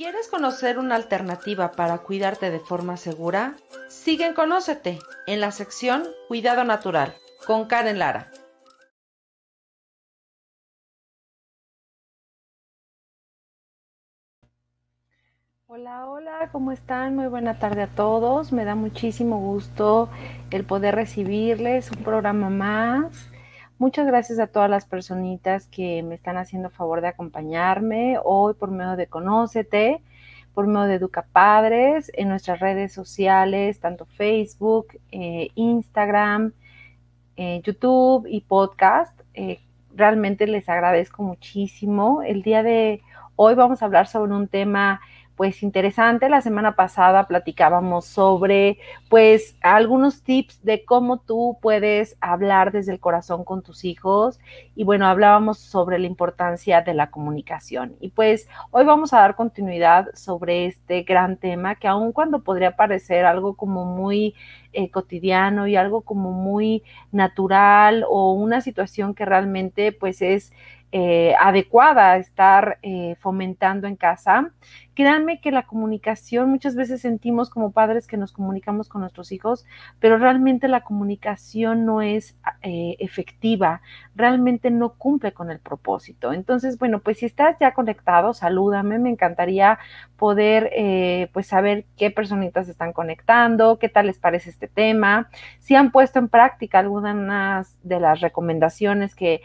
¿Quieres conocer una alternativa para cuidarte de forma segura? Sigue en Conócete en la sección Cuidado Natural con Karen Lara. Hola, hola, ¿cómo están? Muy buena tarde a todos. Me da muchísimo gusto el poder recibirles un programa más. Muchas gracias a todas las personitas que me están haciendo favor de acompañarme hoy por medio de Conócete, por medio de Educa Padres, en nuestras redes sociales, tanto Facebook, eh, Instagram, eh, YouTube y podcast. Eh, realmente les agradezco muchísimo. El día de hoy vamos a hablar sobre un tema pues interesante. La semana pasada platicábamos sobre pues algunos tips de cómo tú puedes hablar desde el corazón con tus hijos y bueno, hablábamos sobre la importancia de la comunicación. Y pues hoy vamos a dar continuidad sobre este gran tema que aun cuando podría parecer algo como muy eh, cotidiano y algo como muy natural o una situación que realmente pues es eh, adecuada a estar eh, fomentando en casa. Créanme que la comunicación, muchas veces sentimos como padres que nos comunicamos con nuestros hijos, pero realmente la comunicación no es eh, efectiva, realmente no cumple con el propósito. Entonces, bueno, pues si estás ya conectado, salúdame, me encantaría poder pues saber qué personitas están conectando, qué tal les parece este tema, si han puesto en práctica algunas de las recomendaciones que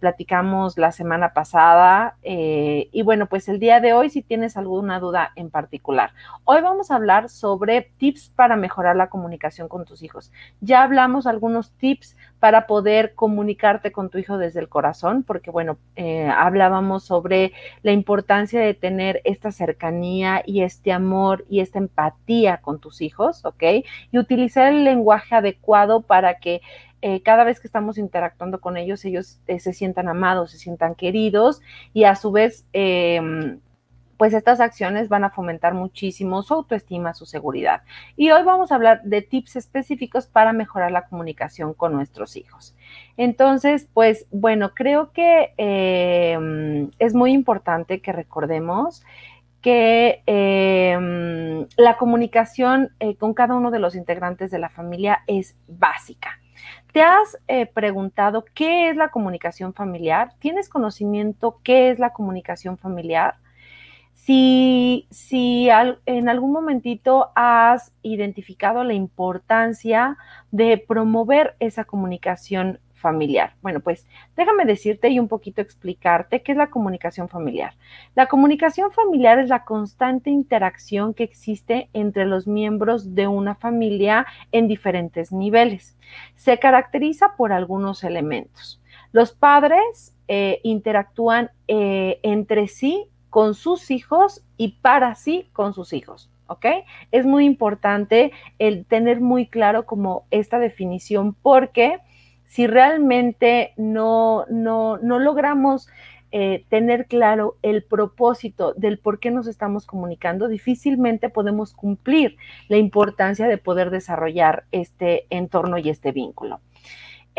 platicamos la semana pasada. Eh, y bueno, pues el día de hoy, si tienes alguna duda en particular, hoy vamos a hablar sobre tips para mejorar la comunicación con tus hijos. Ya hablamos algunos tips para poder comunicarte con tu hijo desde el corazón, porque bueno, eh, hablábamos sobre la importancia de tener esta cercanía y este amor y esta empatía con tus hijos, ¿ok? Y utilizar el lenguaje adecuado para que eh, cada vez que estamos interactuando con ellos, ellos eh, se sientan amados, se sientan queridos y a su vez, em, pues estas acciones van a fomentar muchísimo su autoestima, su seguridad. Y hoy vamos a hablar de tips específicos para mejorar la comunicación con nuestros hijos. Entonces, pues bueno, creo que em, es muy importante que recordemos que em, la comunicación eh, con cada uno de los integrantes de la familia es básica. ¿Te has eh, preguntado qué es la comunicación familiar? ¿Tienes conocimiento qué es la comunicación familiar? Si, si en algún momentito has identificado la importancia de promover esa comunicación familiar. Bueno, pues déjame decirte y un poquito explicarte qué es la comunicación familiar. La comunicación familiar es la constante interacción que existe entre los miembros de una familia en diferentes niveles. Se caracteriza por algunos elementos. Los padres eh, interactúan eh, entre sí con sus hijos y para sí con sus hijos. ¿ok? Es muy importante el tener muy claro como esta definición porque si realmente no, no, no logramos eh, tener claro el propósito del por qué nos estamos comunicando, difícilmente podemos cumplir la importancia de poder desarrollar este entorno y este vínculo.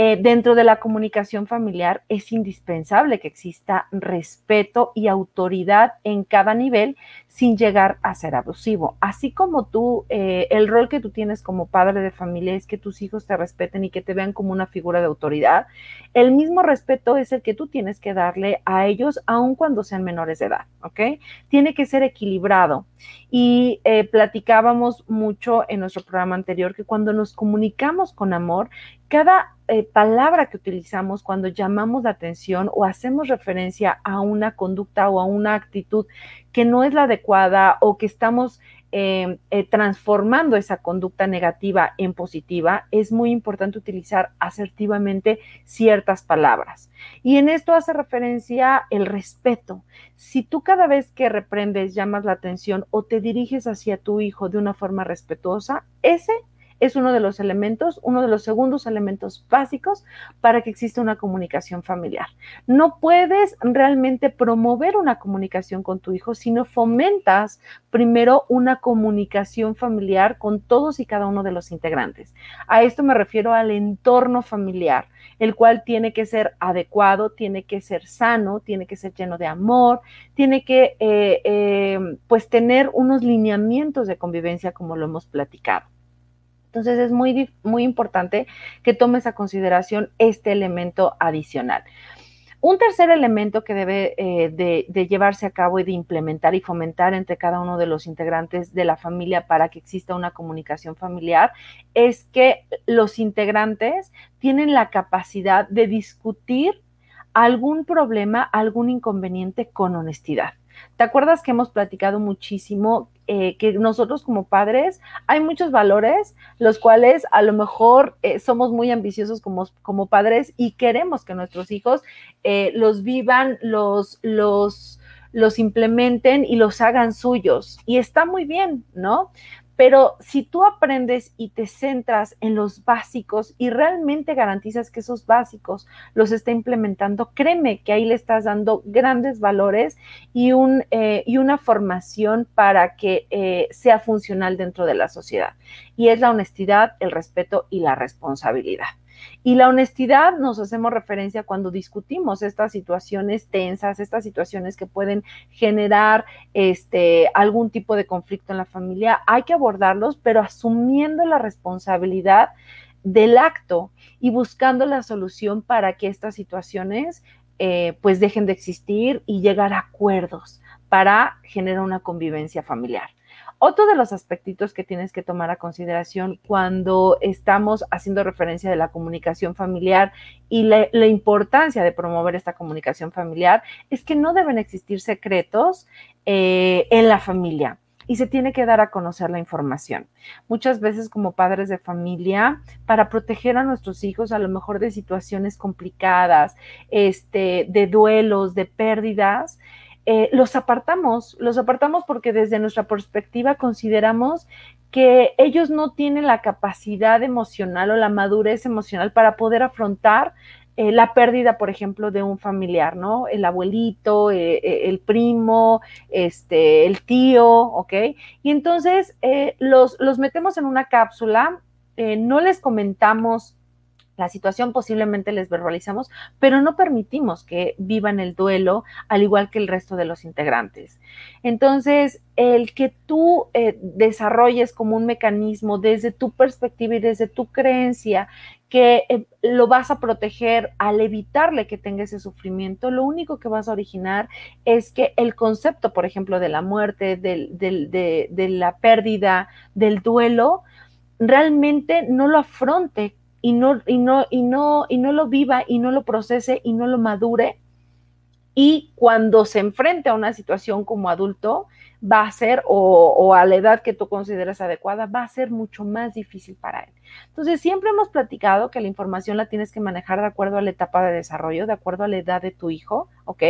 Eh, dentro de la comunicación familiar es indispensable que exista respeto y autoridad en cada nivel sin llegar a ser abusivo. Así como tú, eh, el rol que tú tienes como padre de familia es que tus hijos te respeten y que te vean como una figura de autoridad, el mismo respeto es el que tú tienes que darle a ellos aun cuando sean menores de edad, ¿ok? Tiene que ser equilibrado. Y eh, platicábamos mucho en nuestro programa anterior que cuando nos comunicamos con amor, cada eh, palabra que utilizamos cuando llamamos la atención o hacemos referencia a una conducta o a una actitud que no es la adecuada o que estamos Em, eh, transformando esa conducta negativa en positiva, es muy importante utilizar asertivamente ciertas palabras. Y en esto hace referencia el respeto. Si tú cada vez que reprendes llamas la atención o te diriges hacia tu hijo de una forma respetuosa, ese es uno de los elementos, uno de los segundos elementos básicos para que exista una comunicación familiar. No puedes realmente promover una comunicación con tu hijo si no fomentas primero una comunicación familiar con todos y cada uno de los integrantes. A esto me refiero al entorno familiar, el cual tiene que ser adecuado, tiene que ser sano, tiene que ser lleno de amor, tiene que eh, eh, pues tener unos lineamientos de convivencia como lo hemos platicado. Entonces es muy, muy importante que tomes a consideración este elemento adicional. Un tercer elemento que debe eh, de, llevarse a cabo y de implementar y fomentar entre cada uno de los integrantes de la familia para que exista una comunicación familiar es que los integrantes tienen la capacidad de discutir algún problema, algún inconveniente con honestidad. ¿Te acuerdas que hemos platicado muchísimo eh, que nosotros como padres hay muchos valores, los cuales a lo mejor eh, somos muy ambiciosos como, como, padres y queremos que nuestros hijos eh, los vivan, los, los, los implementen y los hagan suyos. Y está muy bien, ¿no? Pero si tú aprendes y te centras en los básicos y realmente garantizas que esos básicos los está implementando, créeme que ahí le estás dando grandes valores y, un, eh, y una formación para que eh, sea funcional dentro de la sociedad. Y es la honestidad, el respeto y la responsabilidad. Y la honestidad nos hacemos referencia cuando discutimos estas situaciones tensas, estas situaciones que pueden generar este, algún tipo de conflicto en la familia. Hay que abordarlos, pero asumiendo la responsabilidad del acto y buscando la solución para que estas situaciones eh, pues dejen de existir y llegar a acuerdos para generar una convivencia familiar. Otro de los aspectitos que tienes que tomar a consideración cuando estamos haciendo referencia de la comunicación familiar y la, importancia de promover esta comunicación familiar es que no deben existir secretos eh, en la familia y se tiene que dar a conocer la información. Muchas veces como padres de familia, para proteger a nuestros hijos a lo mejor de situaciones complicadas, este, de duelos, de pérdidas, eh, los apartamos, los apartamos porque desde nuestra perspectiva consideramos que ellos no tienen la capacidad emocional o la madurez emocional para poder afrontar eh, la pérdida, por ejemplo, de un familiar, ¿no? El abuelito, eh, el primo, este, el tío, ¿ok? Y entonces los, los metemos en una cápsula, no les comentamos la situación posiblemente les verbalizamos, pero no permitimos que vivan el duelo al igual que el resto de los integrantes. Entonces, el que tú eh, desarrolles como un mecanismo desde tu perspectiva y desde tu creencia que eh, lo vas a proteger al evitarle que tenga ese sufrimiento, lo único que vas a originar es que el concepto, por ejemplo, de la muerte, de la pérdida, del duelo, realmente no lo afronte y no, y no, y no, y no lo viva y no lo procese y no lo madure. Y cuando se enfrente a una situación como adulto, va a ser, o, o, a la edad que tú consideras adecuada, va a ser mucho más difícil para él. Entonces, siempre hemos platicado que la información la tienes que manejar de acuerdo a la etapa de desarrollo, de acuerdo a la edad de tu hijo, ¿ok?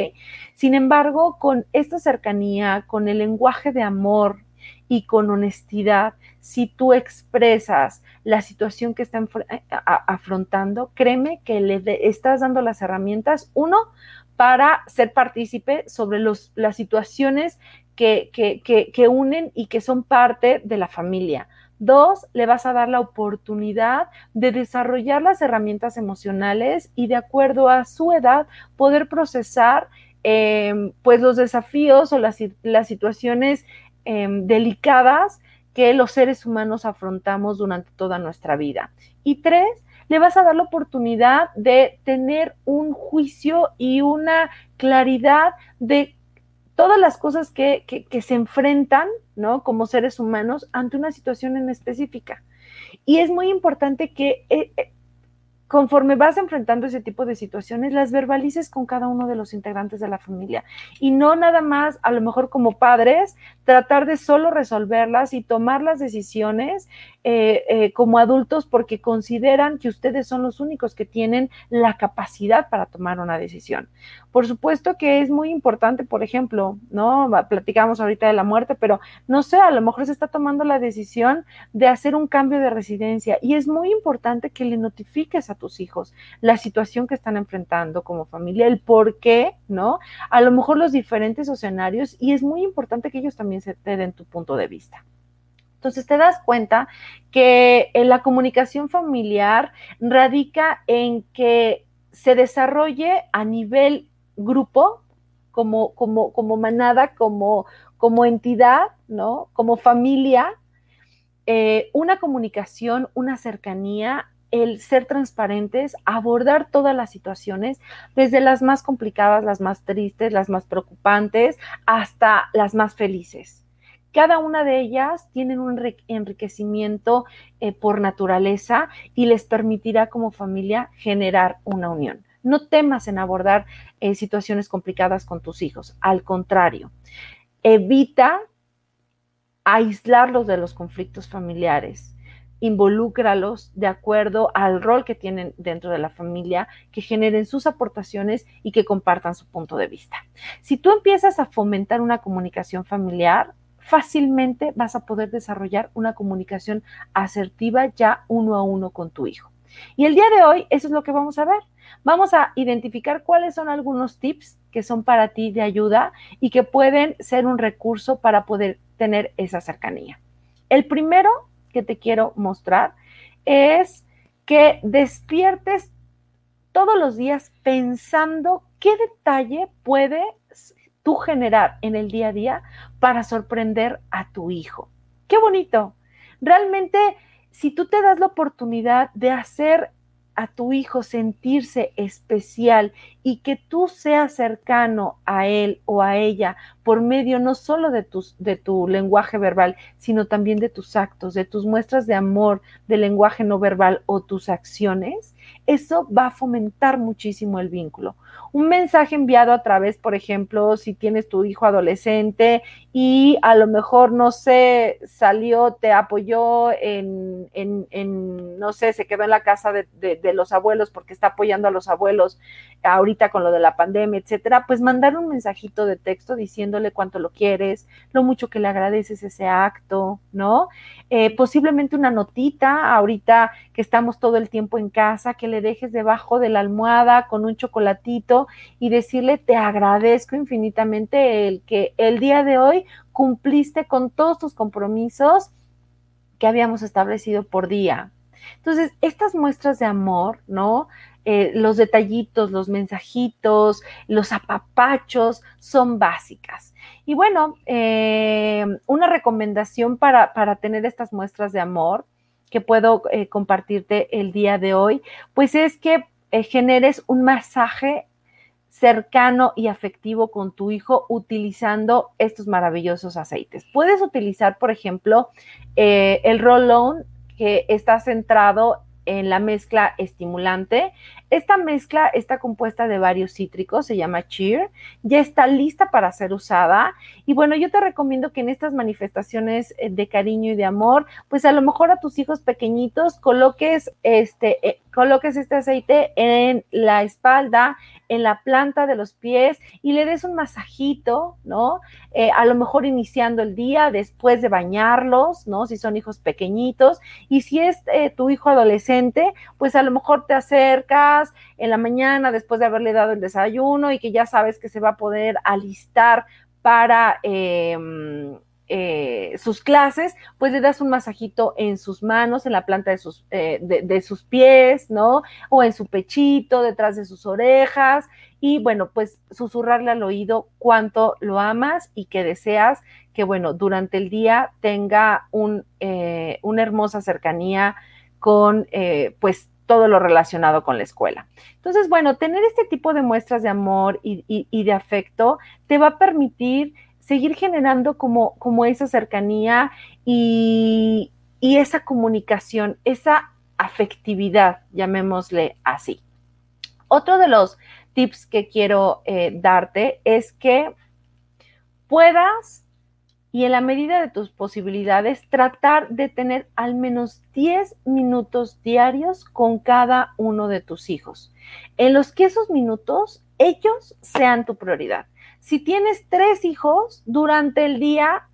Sin embargo, con esta cercanía, con el lenguaje de amor y con honestidad, si tú expresas la situación que está eh, afrontando, créeme que le estás dando las herramientas, uno, para ser partícipe sobre los, las situaciones que, que unen y que son parte de la familia. Dos, le vas a dar la oportunidad de desarrollar las herramientas emocionales y de acuerdo a su edad poder procesar em, pues los desafíos o las, las situaciones em, delicadas que los seres humanos afrontamos durante toda nuestra vida. Y tres, le vas a dar la oportunidad de tener un juicio y una claridad de todas las cosas que, se enfrentan, ¿no? Como seres humanos ante una situación en específica. Y es muy importante que eh, eh, conforme vas enfrentando ese tipo de situaciones, las verbalices con cada uno de los integrantes de la familia y no nada más, a lo mejor como padres, tratar de solo resolverlas y tomar las decisiones eh, eh, como adultos porque consideran que ustedes son los únicos que tienen la capacidad para tomar una decisión. Por supuesto que es muy importante, por ejemplo, ¿no? Platicamos ahorita de la muerte, pero no sé, a lo mejor se está tomando la decisión de hacer un cambio de residencia y es muy importante que le notifiques a tus hijos la situación que están enfrentando como familia, el por qué, ¿no? A lo mejor los diferentes escenarios y es muy importante que ellos también se te den tu punto de vista. Entonces te das cuenta que eh, la comunicación familiar radica en que se desarrolle a nivel grupo, como, como, como manada, como, como entidad, ¿no? Como familia, eh, una comunicación, una cercanía, el ser transparentes, abordar todas las situaciones, desde las más complicadas, las más tristes, las más preocupantes, hasta las más felices. Cada una de ellas tienen un enriquecimiento eh, por naturaleza y les permitirá como familia generar una unión. No temas en abordar eh, situaciones complicadas con tus hijos, al contrario, evita aislarlos de los conflictos familiares involúcralos de acuerdo al rol que tienen dentro de la familia, que generen sus aportaciones y que compartan su punto de vista. Si tú empiezas a fomentar una comunicación familiar, fácilmente vas a poder desarrollar una comunicación asertiva ya uno a uno con tu hijo. Y el día de hoy, eso es lo que vamos a ver. Vamos a identificar cuáles son algunos tips que son para ti de ayuda y que pueden ser un recurso para poder tener esa cercanía. El primero que te quiero mostrar es que despiertes todos los días pensando qué detalle puede tú generar en el día a día para sorprender a tu hijo. Qué bonito. Realmente, si tú te das la oportunidad de hacer a tu hijo sentirse especial y que tú seas cercano a él o a ella por medio no solo de, tus, de tu lenguaje verbal, sino también de tus actos, de tus muestras de amor, de lenguaje no verbal o tus acciones, eso va a fomentar muchísimo el vínculo un mensaje enviado a través, por ejemplo, si tienes tu hijo adolescente y a lo mejor, no sé, salió, te apoyó en, en, no sé, se quedó en la casa de, los abuelos porque está apoyando a los abuelos ahorita con lo de la pandemia, etcétera, pues mandar un mensajito de texto diciéndole cuánto lo quieres, lo mucho que le agradeces ese acto, ¿no? Eh, posiblemente una notita ahorita que estamos todo el tiempo en casa, que le dejes debajo de la almohada con un chocolatito y decirle te agradezco infinitamente el que el día de hoy cumpliste con todos tus compromisos que habíamos establecido por día. Entonces, estas muestras de amor, ¿no? Eh, los detallitos, los mensajitos, los apapachos son básicas. Y bueno, eh, una recomendación para, tener estas muestras de amor que puedo eh, compartirte el día de hoy, pues es que generes un masaje cercano y afectivo con tu hijo utilizando estos maravillosos aceites. Puedes utilizar, por ejemplo, el roll-on que está centrado en la mezcla estimulante. Esta mezcla está compuesta de varios cítricos, se llama Cheer, ya está lista para ser usada. Y bueno, yo te recomiendo que en estas manifestaciones eh, de cariño y de amor, pues a lo mejor a tus hijos pequeñitos coloques este, eh, coloques este aceite en la espalda, en la planta de los pies y le des un masajito, ¿no? Eh, a lo mejor iniciando el día después de bañarlos, ¿no? Si son hijos pequeñitos. Y si es eh, tu hijo adolescente, pues a lo mejor te acercas en la mañana después de haberle dado el desayuno y que ya sabes que se va a poder alistar para... Em, eh, sus clases, pues le das un masajito en sus manos, en la planta de sus, eh, de, sus pies, ¿no? O en su pechito, detrás de sus orejas. Y bueno, pues susurrarle al oído cuánto lo amas y que deseas que, bueno, durante el día tenga eh, una hermosa cercanía con, pues, todo lo relacionado con la escuela. Entonces, bueno, tener este tipo de muestras de amor y de afecto te va a permitir seguir generando como, como esa cercanía y, esa comunicación, esa afectividad, llamémosle así. Otro de los tips que quiero eh, darte es que puedas y en la medida de tus posibilidades, tratar de tener al menos 10 minutos diarios con cada uno de tus hijos, en los que esos minutos ellos sean tu prioridad. Si tienes tres hijos, durante el día,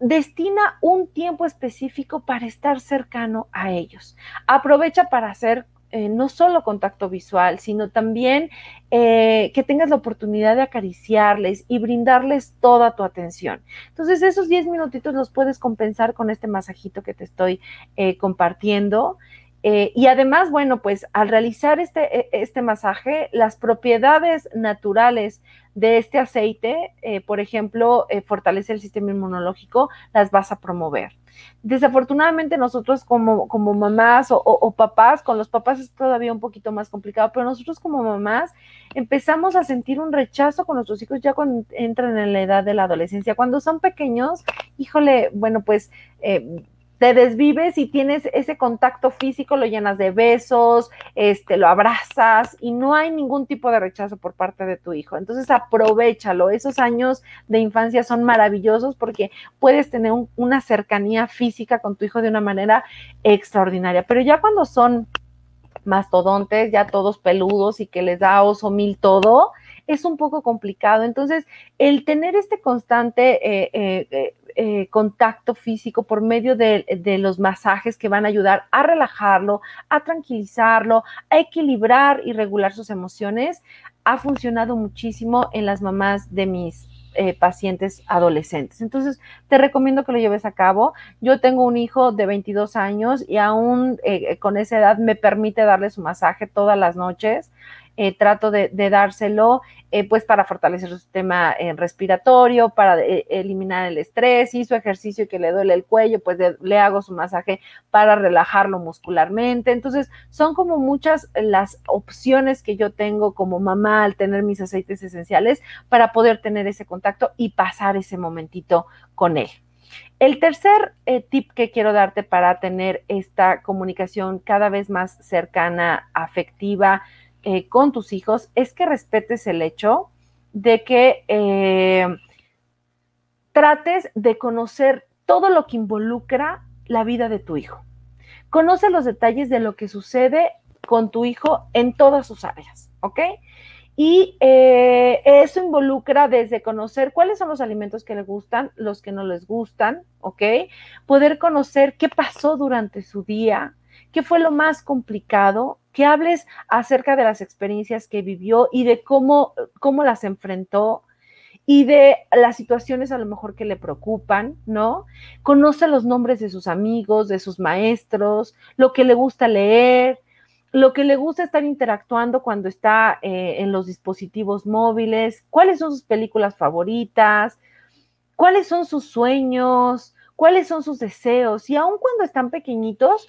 destina un tiempo específico para estar cercano a ellos. Aprovecha para hacer eh, no solo contacto visual, sino también eh, que tengas la oportunidad de acariciarles y brindarles toda tu atención. Entonces, esos 10 minutitos los puedes compensar con este masajito que te estoy eh, compartiendo. Y además, bueno, pues al realizar este, e, este masaje, las propiedades naturales de este aceite, por ejemplo, fortalece el sistema inmunológico, las vas a promover. Desafortunadamente nosotros como, como mamás o, papás, con los papás es todavía un poquito más complicado, pero nosotros como mamás empezamos a sentir un rechazo con nuestros hijos ya cuando entran en la edad de la adolescencia. Cuando son pequeños, híjole, bueno, pues eh, te desvives y tienes ese contacto físico, lo llenas de besos, este, lo abrazas y no hay ningún tipo de rechazo por parte de tu hijo. Entonces aprovechalo. Esos años de infancia son maravillosos porque puedes tener una cercanía física con tu hijo de una manera extraordinaria. Pero ya cuando son mastodontes, ya todos peludos y que les da oso mil todo, es un poco complicado. Entonces, el tener este constante eh, eh, eh, contacto físico por medio de, los masajes que van a ayudar a relajarlo, a tranquilizarlo, a equilibrar y regular sus emociones, ha funcionado muchísimo en las mamás de mis eh, pacientes adolescentes. Entonces, te recomiendo que lo lleves a cabo. Yo tengo un hijo de 22 años y aún eh, con esa edad me permite darle su masaje todas las noches. Eh, trato de, dárselo eh, pues para fortalecer su sistema eh, respiratorio, para eliminar el estrés, su ejercicio que le duele el cuello, pues le hago su masaje para relajarlo muscularmente. Entonces, son como muchas las opciones que yo tengo como mamá al tener mis aceites esenciales para poder tener ese contacto y pasar ese momentito con él. El tercer tip que quiero darte para tener esta comunicación cada vez más cercana, afectiva, eh, con tus hijos es que respetes el hecho de que eh, trates de conocer todo lo que involucra la vida de tu hijo. Conoce los detalles de lo que sucede con tu hijo en todas sus áreas, ¿ok? Y eh, eso involucra desde conocer cuáles son los alimentos que le gustan, los que no les gustan, ¿ok? Poder conocer qué pasó durante su día, qué fue lo más complicado, que hables acerca de las experiencias que vivió y de cómo, cómo las enfrentó y de las situaciones a lo mejor que le preocupan, ¿no? Conoce los nombres de sus amigos, de sus maestros, lo que le gusta leer, lo que le gusta estar interactuando cuando está eh, en los dispositivos móviles, cuáles son sus películas favoritas, cuáles son sus sueños, cuáles son sus deseos. Y aun cuando están pequeñitos,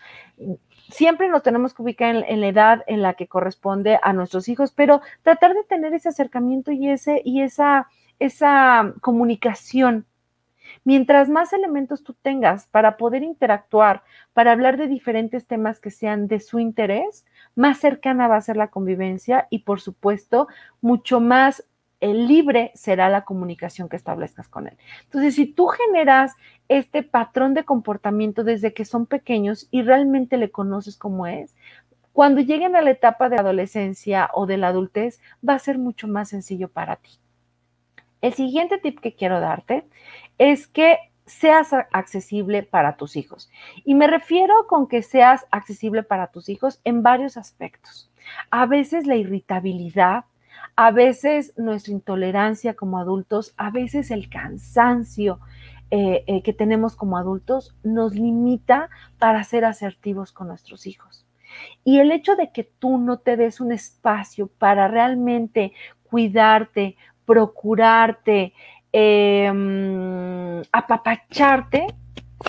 siempre nos tenemos que ubicar en, la edad en la que corresponde a nuestros hijos, pero tratar de tener ese acercamiento y, ese, y esa, esa comunicación. Mientras más elementos tú tengas para poder interactuar, para hablar de diferentes temas que sean de su interés, más cercana va a ser la convivencia y, por supuesto, mucho más el libre será la comunicación que establezcas con él. Entonces, si tú generas este patrón de comportamiento desde que son pequeños y realmente le conoces cómo es, cuando lleguen a la etapa de adolescencia o de la adultez, va a ser mucho más sencillo para ti. El siguiente tip que quiero darte es que seas accesible para tus hijos. Y me refiero con que seas accesible para tus hijos en varios aspectos. A veces la irritabilidad a veces nuestra intolerancia como adultos, a veces el cansancio eh, eh, que tenemos como adultos nos limita para ser asertivos con nuestros hijos. Y el hecho de que tú no te des un espacio para realmente cuidarte, procurarte, em, apapacharte,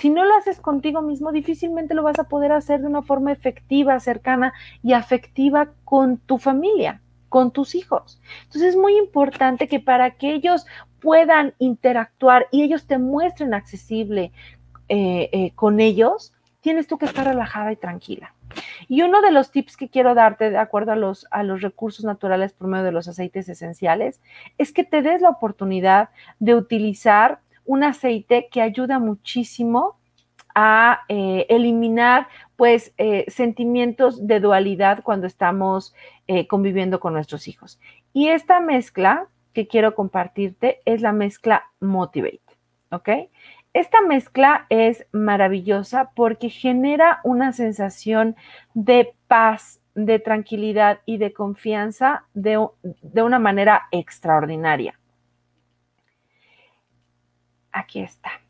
si no lo haces contigo mismo, difícilmente lo vas a poder hacer de una forma efectiva, cercana y afectiva con tu familia con tus hijos. Entonces es muy importante que para que ellos puedan interactuar y ellos te muestren accesible eh, eh, con ellos, tienes tú que estar relajada y tranquila. Y uno de los tips que quiero darte de acuerdo a los, a los recursos naturales por medio de los aceites esenciales es que te des la oportunidad de utilizar un aceite que ayuda muchísimo a eh, eliminar pues eh, sentimientos de dualidad cuando estamos eh, conviviendo con nuestros hijos. Y esta mezcla que quiero compartirte es la mezcla Motivate, ¿ok? Esta mezcla es maravillosa porque genera una sensación de paz, de tranquilidad y de confianza de, de una manera extraordinaria. Aquí está.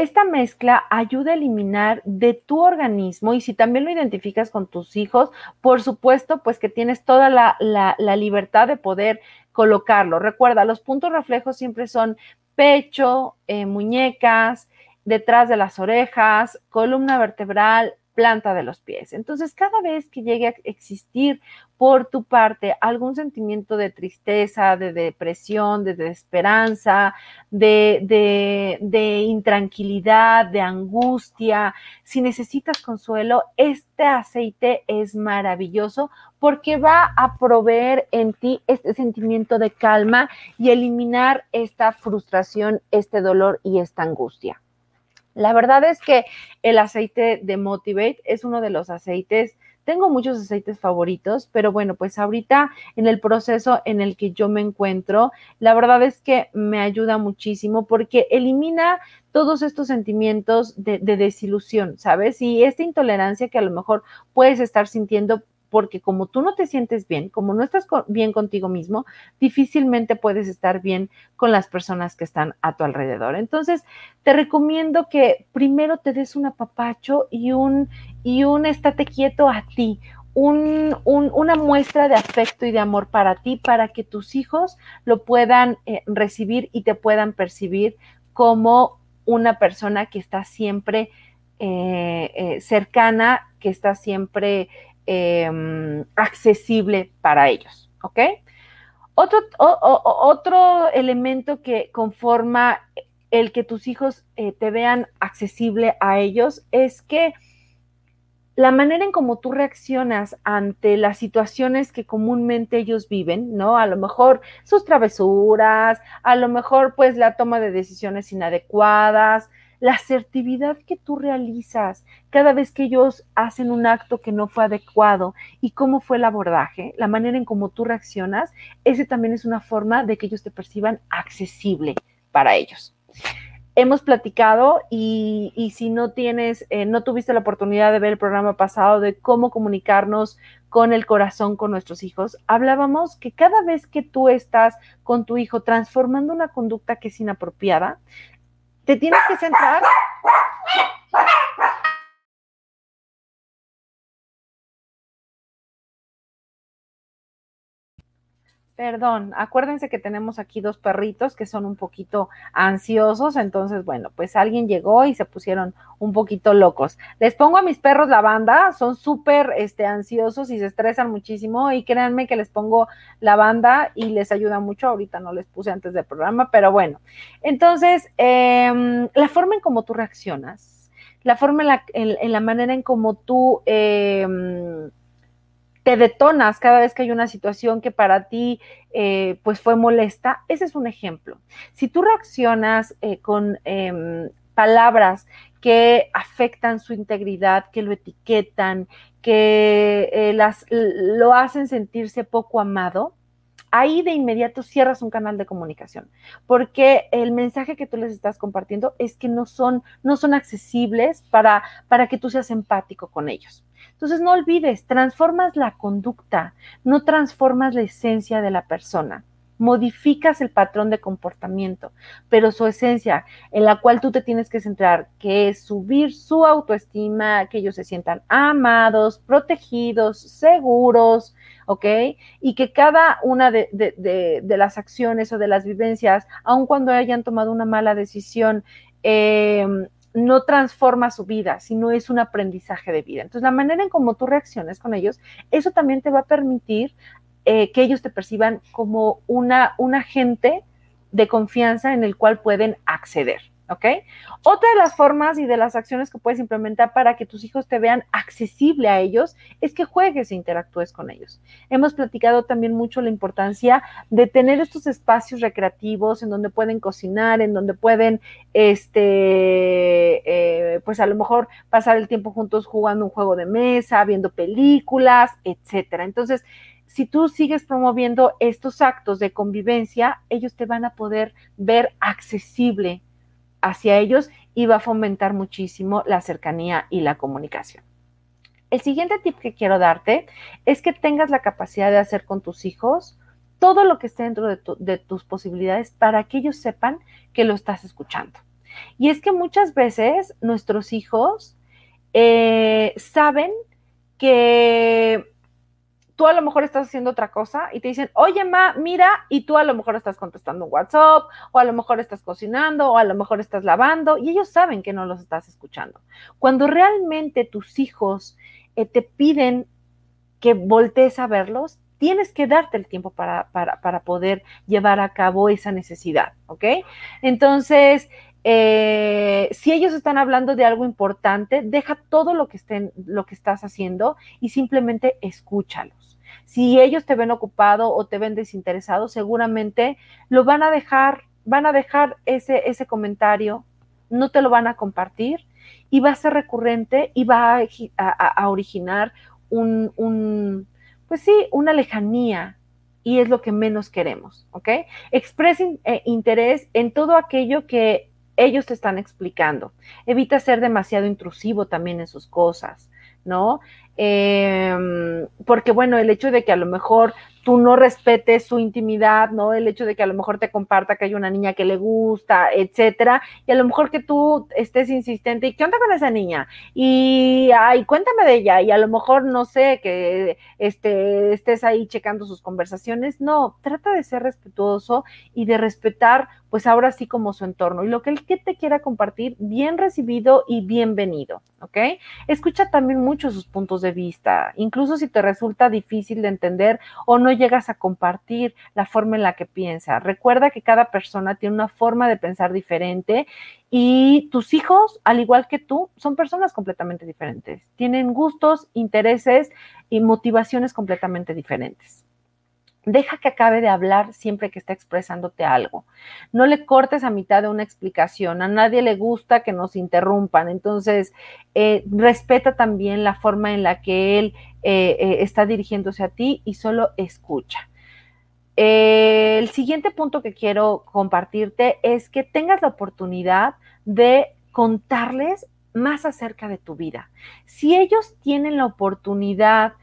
Esta mezcla ayuda a eliminar de tu organismo y si también lo identificas con tus hijos, por supuesto, pues que tienes toda la, libertad de poder colocarlo. Recuerda, los puntos reflejos siempre son pecho, eh, muñecas, detrás de las orejas, columna vertebral, planta de los pies. Entonces, cada vez que llegue a existir por tu parte algún sentimiento de tristeza, de depresión, de desesperanza, de, de, intranquilidad, de angustia, si necesitas consuelo, este aceite es maravilloso porque va a proveer en ti este sentimiento de calma y eliminar esta frustración, este dolor y esta angustia. La verdad es que el aceite de Motivate es uno de los aceites, tengo muchos aceites favoritos, pero bueno, pues ahorita en el proceso en el que yo me encuentro, la verdad es que me ayuda muchísimo porque elimina todos estos sentimientos de, de, desilusión, ¿sabes? Y esta intolerancia que a lo mejor puedes estar sintiendo porque como tú no te sientes bien, como no estás bien contigo mismo, difícilmente puedes estar bien con las personas que están a tu alrededor. Entonces, te recomiendo que primero te des un apapacho y un, y un estate quieto a ti, una muestra de afecto y de amor para ti, para que tus hijos lo puedan eh, recibir y te puedan percibir como una persona que está siempre eh, eh, cercana, que está siempre Em, accesible para ellos, ¿ok? Otro, otro elemento que conforma el que tus hijos eh, te vean accesible a ellos es que la manera en cómo tú reaccionas ante las situaciones que comúnmente ellos viven, ¿no? A lo mejor sus travesuras, a lo mejor pues la toma de decisiones inadecuadas, la asertividad que tú realizas cada vez que ellos hacen un acto que no fue adecuado y cómo fue el abordaje, la manera en cómo tú reaccionas, ese también es una forma de que ellos te perciban accesible para ellos. Hemos platicado y, si no tienes, eh, no tuviste la oportunidad de ver el programa pasado de cómo comunicarnos con el corazón con nuestros hijos, hablábamos que cada vez que tú estás con tu hijo transformando una conducta que es inapropiada, te tienes que centrar Perdón, acuérdense que tenemos aquí dos perritos que son un poquito ansiosos, entonces, bueno, pues alguien llegó y se pusieron un poquito locos. Les pongo a mis perros la banda, son súper este, ansiosos y se estresan muchísimo y créanme que les pongo la banda y les ayuda mucho. Ahorita no les puse antes del programa, pero bueno. Entonces, em, la forma en cómo tú reaccionas, la forma en la, la manera en cómo tú... Eh, te detonas cada vez que hay una situación que para ti eh, pues fue molesta, ese es un ejemplo. Si tú reaccionas eh, con em, palabras que afectan su integridad, que lo etiquetan, que eh, las, lo hacen sentirse poco amado, ahí de inmediato cierras un canal de comunicación, porque el mensaje que tú les estás compartiendo es que no son, no son accesibles para, para que tú seas empático con ellos. Entonces no olvides, transformas la conducta, no transformas la esencia de la persona. Modificas el patrón de comportamiento, pero su esencia en la cual tú te tienes que centrar, que es subir su autoestima, que ellos se sientan amados, protegidos, seguros, ¿ok? Y que cada una de, de las acciones o de las vivencias, aun cuando hayan tomado una mala decisión, eh, no transforma su vida, sino es un aprendizaje de vida. Entonces, la manera en cómo tú reacciones con ellos, eso también te va a permitir eh, que ellos te perciban como una, un agente de confianza en el cual pueden acceder, ¿ok? Otra de las formas y de las acciones que puedes implementar para que tus hijos te vean accesible a ellos es que juegues e interactúes con ellos. Hemos platicado también mucho la importancia de tener estos espacios recreativos en donde pueden cocinar, en donde pueden, este, eh, pues a lo mejor pasar el tiempo juntos jugando un juego de mesa, viendo películas, etcétera. Entonces, si tú sigues promoviendo estos actos de convivencia, ellos te van a poder ver accesible hacia ellos y va a fomentar muchísimo la cercanía y la comunicación. El siguiente tip que quiero darte es que tengas la capacidad de hacer con tus hijos todo lo que esté dentro de, tus posibilidades para que ellos sepan que lo estás escuchando. Y es que muchas veces nuestros hijos eh, saben que tú a lo mejor estás haciendo otra cosa y te dicen, oye, ma, mira, y tú a lo mejor estás contestando un WhatsApp, o a lo mejor estás cocinando, o a lo mejor estás lavando, y ellos saben que no los estás escuchando. Cuando realmente tus hijos eh, te piden que voltees a verlos, tienes que darte el tiempo para, para, poder llevar a cabo esa necesidad, ¿ok? Entonces, eh, si ellos están hablando de algo importante, deja todo lo que estén, lo que estás haciendo y simplemente escúchalos. Si ellos te ven ocupado o te ven desinteresado, seguramente lo van a dejar, van a dejar ese, ese comentario, no te lo van a compartir y va a ser recurrente y va a, originar un, un, pues sí, una lejanía y es lo que menos queremos, ¿ok? Expresen eh, interés en todo aquello que ellos te están explicando. Evita ser demasiado intrusivo también en sus cosas, ¿no? Em, porque bueno, el hecho de que a lo mejor tú no respetes su intimidad, ¿no? El hecho de que a lo mejor te comparta que hay una niña que le gusta, etcétera, y a lo mejor que tú estés insistente, ¿y qué onda con esa niña? Y, ay, cuéntame de ella, y a lo mejor, no sé, que este, estés ahí checando sus conversaciones, no, trata de ser respetuoso y de respetar, pues ahora sí como su entorno, y lo que él que te quiera compartir, bien recibido y bienvenido, ¿ok? Escucha también mucho sus puntos de vista, incluso si te resulta difícil de entender o no llegas a compartir la forma en la que piensa. Recuerda que cada persona tiene una forma de pensar diferente y tus hijos, al igual que tú, son personas completamente diferentes. Tienen gustos, intereses y motivaciones completamente diferentes. Deja que acabe de hablar siempre que está expresándote algo. No le cortes a mitad de una explicación. A nadie le gusta que nos interrumpan. Entonces, eh, respeta también la forma en la que él eh, eh, está dirigiéndose a ti y solo escucha. el siguiente punto que quiero compartirte es que tengas la oportunidad de contarles más acerca de tu vida. Si ellos tienen la oportunidad de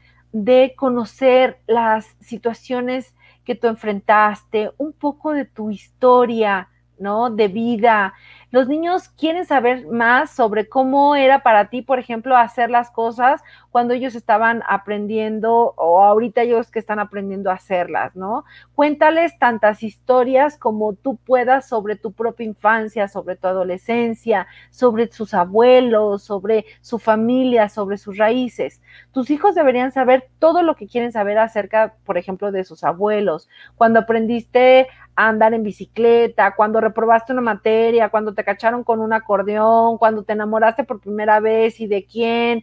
conocer las situaciones que tú enfrentaste, un poco de tu historia, ¿no? De vida, los niños quieren saber más sobre cómo era para ti, por ejemplo, hacer las cosas cuando ellos estaban aprendiendo o ahorita ellos que están aprendiendo a hacerlas, ¿no? Cuéntales tantas historias como tú puedas sobre tu propia infancia, sobre tu adolescencia, sobre sus abuelos, sobre su familia, sobre sus raíces. Tus hijos deberían saber todo lo que quieren saber acerca, por ejemplo, de sus abuelos, cuando aprendiste a andar en bicicleta, cuando reprobaste una materia, cuando te cacharon con un acordeón, cuando te enamoraste por primera vez y de quién,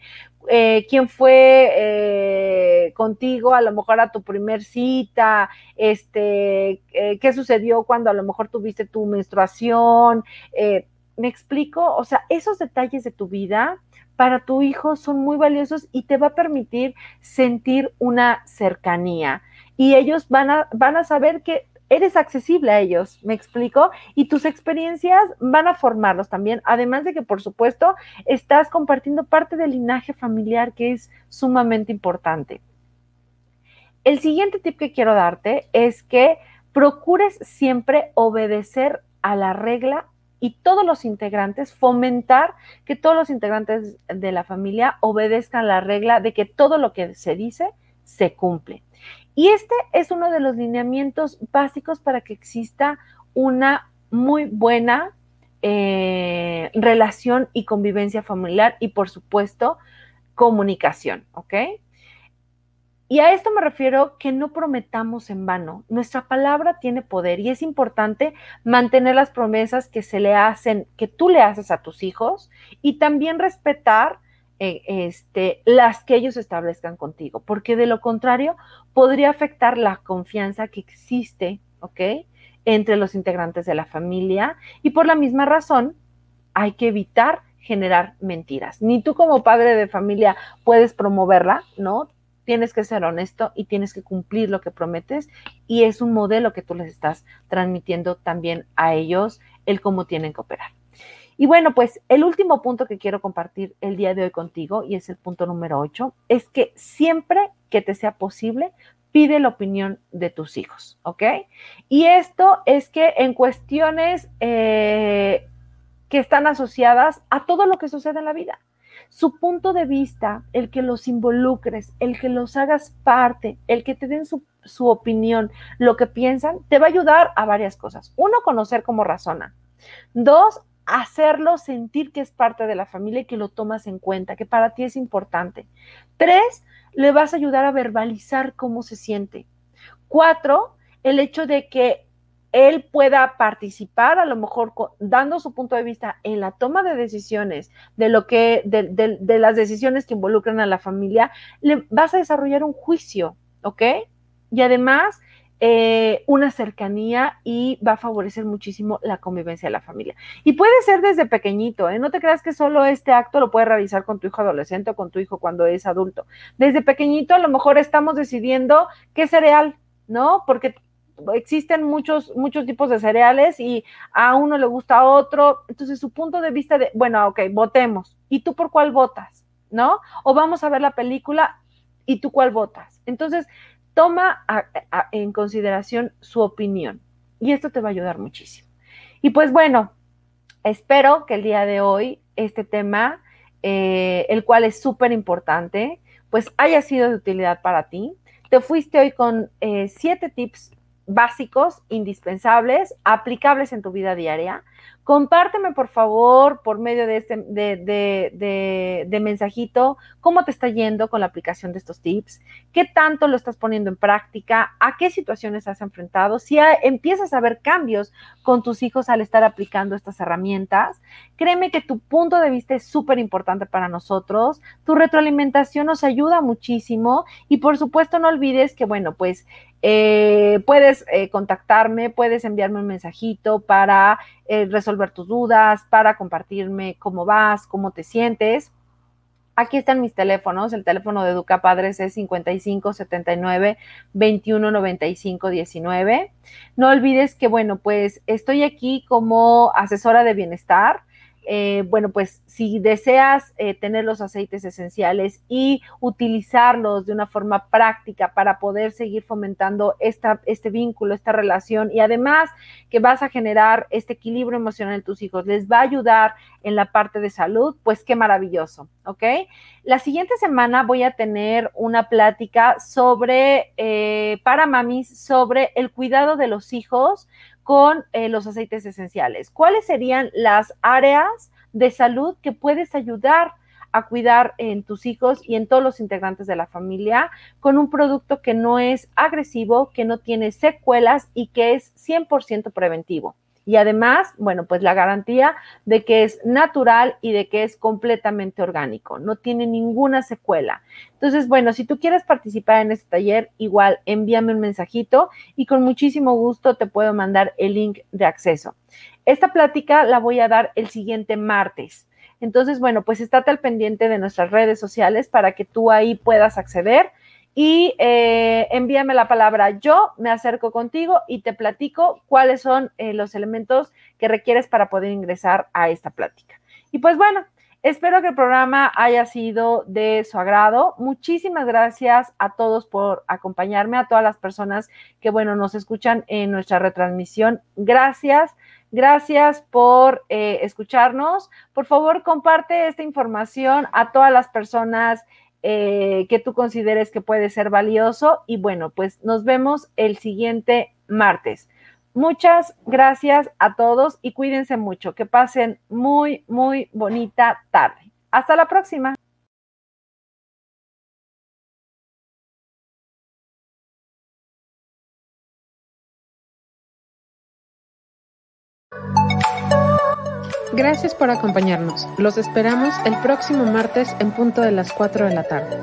eh, quién fue eh, contigo a lo mejor a tu primer cita, este, eh, qué sucedió cuando a lo mejor tuviste tu menstruación. ¿Me explico? O sea, esos detalles de tu vida para tu hijo son muy valiosos y te va a permitir sentir una cercanía. Y ellos van a, van a saber que eres accesible a ellos, ¿me explico? Y tus experiencias van a formarlos también, además de que, por supuesto, estás compartiendo parte del linaje familiar que es sumamente importante. El siguiente tip que quiero darte es que procures siempre obedecer a la regla y todos los integrantes, fomentar que todos los integrantes de la familia obedezcan la regla de que todo lo que se dice se cumple. Y este es uno de los lineamientos básicos para que exista una muy buena eh, relación y convivencia familiar y por supuesto comunicación, ¿ok? Y a esto me refiero que no prometamos en vano. Nuestra palabra tiene poder y es importante mantener las promesas que se le hacen, que tú le haces a tus hijos y también respetar eh, este, las que ellos establezcan contigo, porque de lo contrario podría afectar la confianza que existe, ¿ok? Entre los integrantes de la familia y por la misma razón hay que evitar generar mentiras. Ni tú como padre de familia puedes promoverla, ¿no? tienes que ser honesto y tienes que cumplir lo que prometes y es un modelo que tú les estás transmitiendo también a ellos el cómo tienen que operar. Y bueno, pues el último punto que quiero compartir el día de hoy contigo, y es el punto número 8, es que siempre que te sea posible, pide la opinión de tus hijos, ¿ok? Y esto es que en cuestiones eh, que están asociadas a todo lo que sucede en la vida su punto de vista, el que los involucres, el que los hagas parte, el que te den su, opinión, lo que piensan, te va a ayudar a varias cosas. Uno, conocer cómo razona. Dos, hacerlo sentir que es parte de la familia y que lo tomas en cuenta, que para ti es importante. Tres, le vas a ayudar a verbalizar cómo se siente. Cuatro, el hecho de que él pueda participar, a lo mejor dando su punto de vista en la toma de decisiones, de lo que, de, las decisiones que involucran a la familia, le vas a desarrollar un juicio, ¿ok? Y además, eh, una cercanía y va a favorecer muchísimo la convivencia de la familia. Y puede ser desde pequeñito, ¿eh? No te creas que solo este acto lo puedes realizar con tu hijo adolescente o con tu hijo cuando es adulto. Desde pequeñito a lo mejor estamos decidiendo qué cereal, ¿no? Porque existen muchos, muchos tipos de cereales y a uno le gusta a otro. Entonces, su punto de vista de, bueno, ok, votemos. ¿Y tú por cuál votas? ¿No? O vamos a ver la película y tú cuál votas. Entonces, toma en consideración su opinión y esto te va a ayudar muchísimo. Y pues bueno, espero que el día de hoy este tema, eh, el cual es súper importante, pues haya sido de utilidad para ti. Te fuiste hoy con eh, siete tips básicos, indispensables, aplicables en tu vida diaria. Compárteme, por favor, por medio de este de, de, mensajito, cómo te está yendo con la aplicación de estos tips, qué tanto lo estás poniendo en práctica, a qué situaciones has enfrentado, si empiezas a ver cambios con tus hijos al estar aplicando estas herramientas. Créeme que tu punto de vista es súper importante para nosotros. Tu retroalimentación nos ayuda muchísimo y por supuesto no olvides que, bueno, pues eh, puedes eh, contactarme, puedes enviarme un mensajito para eh, resolver tus dudas, para compartirme cómo vas, cómo te sientes. Aquí están mis teléfonos. El teléfono de Educa Padres es 55 79 21 95 19. No olvides que, bueno, pues estoy aquí como asesora de bienestar. Eh, bueno, pues si deseas eh, tener los aceites esenciales y utilizarlos de una forma práctica para poder seguir fomentando esta, este vínculo, esta relación y además que vas a generar este equilibrio emocional en tus hijos, les va a ayudar en la parte de salud, pues qué maravilloso, ¿ok? La siguiente semana voy a tener una plática sobre, eh, para mamis, sobre el cuidado de los hijos con eh, los aceites esenciales. ¿Cuáles serían las áreas de salud que puedes ayudar a cuidar en tus hijos y en todos los integrantes de la familia con un producto que no es agresivo, que no tiene secuelas y que es 100% preventivo? Y además, bueno, pues la garantía de que es natural y de que es completamente orgánico, no tiene ninguna secuela. Entonces, bueno, si tú quieres participar en este taller, igual envíame un mensajito y con muchísimo gusto te puedo mandar el link de acceso. Esta plática la voy a dar el siguiente martes. Entonces, bueno, pues estate al pendiente de nuestras redes sociales para que tú ahí puedas acceder y eh, envíame la palabra yo, me acerco contigo y te platico cuáles son eh, los elementos que requieres para poder ingresar a esta plática. Y pues bueno, espero que el programa haya sido de su agrado. Muchísimas gracias a todos por acompañarme, a todas las personas que, bueno, nos escuchan en nuestra retransmisión. Gracias. Gracias por eh, escucharnos. Por favor, comparte esta información a todas las personas eh, que tú consideres que puede ser valioso. Y bueno, pues nos vemos el siguiente martes. Muchas gracias a todos y cuídense mucho. Que pasen muy, muy bonita tarde. Hasta la próxima. Gracias por acompañarnos. Los esperamos el próximo martes en punto de las 4 de la tarde.